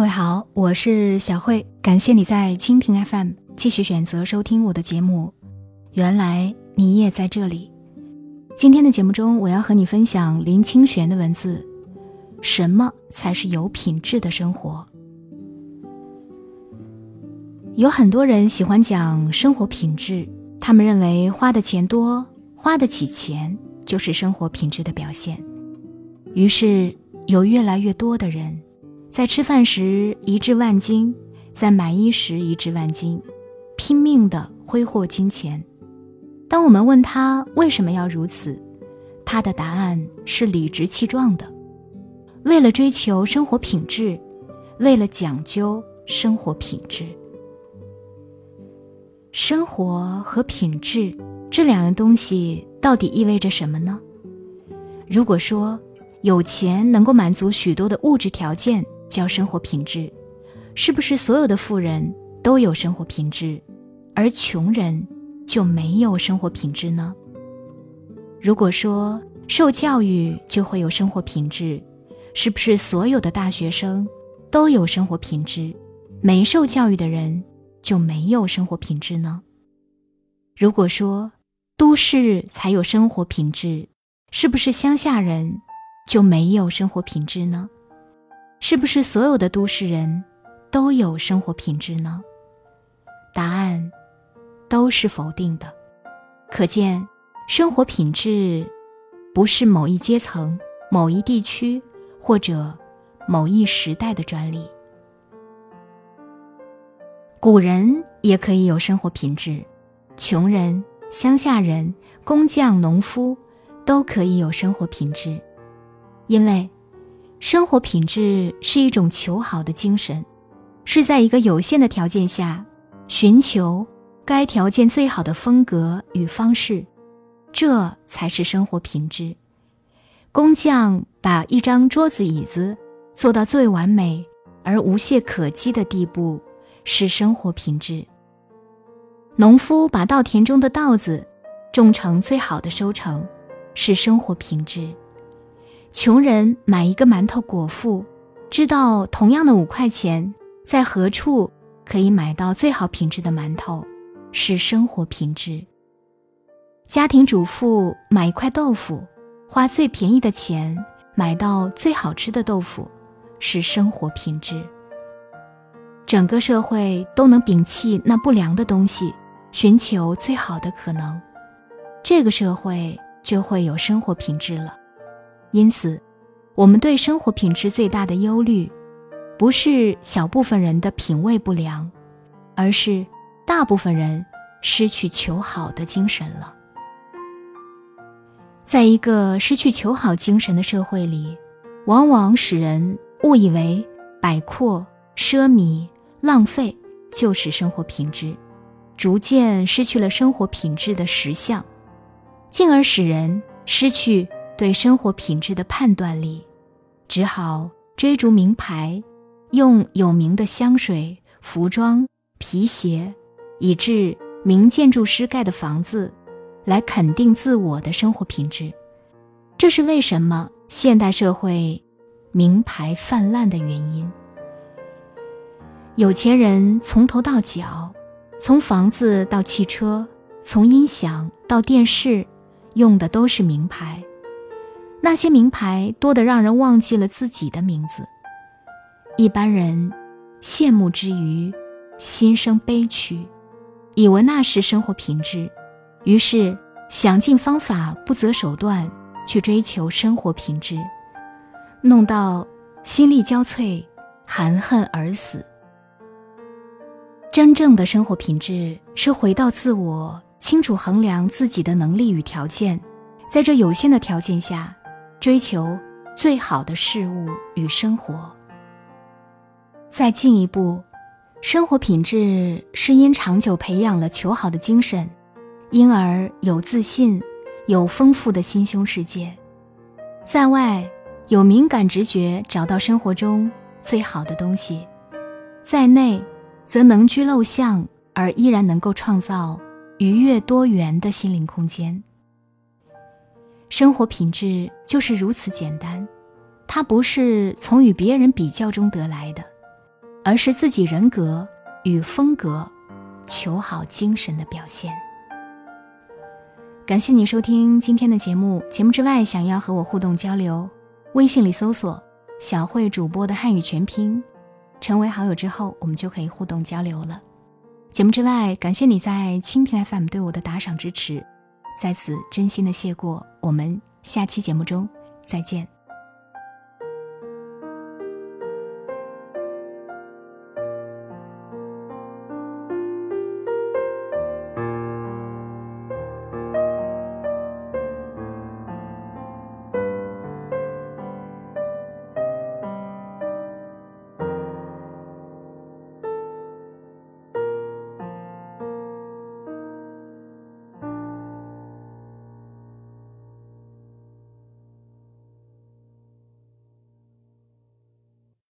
各位好，我是小慧，感谢你在蜻蜓 FM 继续选择收听我的节目。原来你也在这里。今天的节目中，我要和你分享林清玄的文字：什么才是有品质的生活？有很多人喜欢讲生活品质，他们认为花的钱多，花得起钱就是生活品质的表现。于是，有越来越多的人。在吃饭时一掷万金，在买衣时一掷万金，拼命的挥霍金钱。当我们问他为什么要如此，他的答案是理直气壮的：为了追求生活品质，为了讲究生活品质。生活和品质这两样东西到底意味着什么呢？如果说有钱能够满足许多的物质条件，叫生活品质，是不是所有的富人都有生活品质，而穷人就没有生活品质呢？如果说受教育就会有生活品质，是不是所有的大学生都有生活品质，没受教育的人就没有生活品质呢？如果说都市才有生活品质，是不是乡下人就没有生活品质呢？是不是所有的都市人都有生活品质呢？答案都是否定的。可见，生活品质不是某一阶层、某一地区或者某一时代的专利。古人也可以有生活品质，穷人、乡下人、工匠、农夫都可以有生活品质，因为。生活品质是一种求好的精神，是在一个有限的条件下，寻求该条件最好的风格与方式，这才是生活品质。工匠把一张桌子椅子做到最完美而无懈可击的地步，是生活品质。农夫把稻田中的稻子种成最好的收成，是生活品质。穷人买一个馒头果腹，知道同样的五块钱，在何处可以买到最好品质的馒头，是生活品质。家庭主妇买一块豆腐，花最便宜的钱买到最好吃的豆腐，是生活品质。整个社会都能摒弃那不良的东西，寻求最好的可能，这个社会就会有生活品质了。因此，我们对生活品质最大的忧虑，不是小部分人的品味不良，而是大部分人失去求好的精神了。在一个失去求好精神的社会里，往往使人误以为摆阔、奢靡、浪费就是生活品质，逐渐失去了生活品质的实相，进而使人失去。对生活品质的判断力，只好追逐名牌，用有名的香水、服装、皮鞋，以致名建筑师盖的房子，来肯定自我的生活品质。这是为什么现代社会名牌泛滥的原因。有钱人从头到脚，从房子到汽车，从音响到电视，用的都是名牌。那些名牌多得让人忘记了自己的名字，一般人羡慕之余，心生悲屈，以为那是生活品质，于是想尽方法、不择手段去追求生活品质，弄到心力交瘁、含恨而死。真正的生活品质是回到自我，清楚衡量自己的能力与条件，在这有限的条件下。追求最好的事物与生活。再进一步，生活品质是因长久培养了求好的精神，因而有自信，有丰富的心胸世界，在外有敏感直觉，找到生活中最好的东西；在内，则能居陋巷，而依然能够创造愉悦多元的心灵空间。生活品质就是如此简单，它不是从与别人比较中得来的，而是自己人格与风格求好精神的表现。感谢你收听今天的节目。节目之外，想要和我互动交流，微信里搜索“小慧主播”的汉语全拼，成为好友之后，我们就可以互动交流了。节目之外，感谢你在蜻蜓 FM 对我的打赏支持，在此真心的谢过。我们下期节目中再见。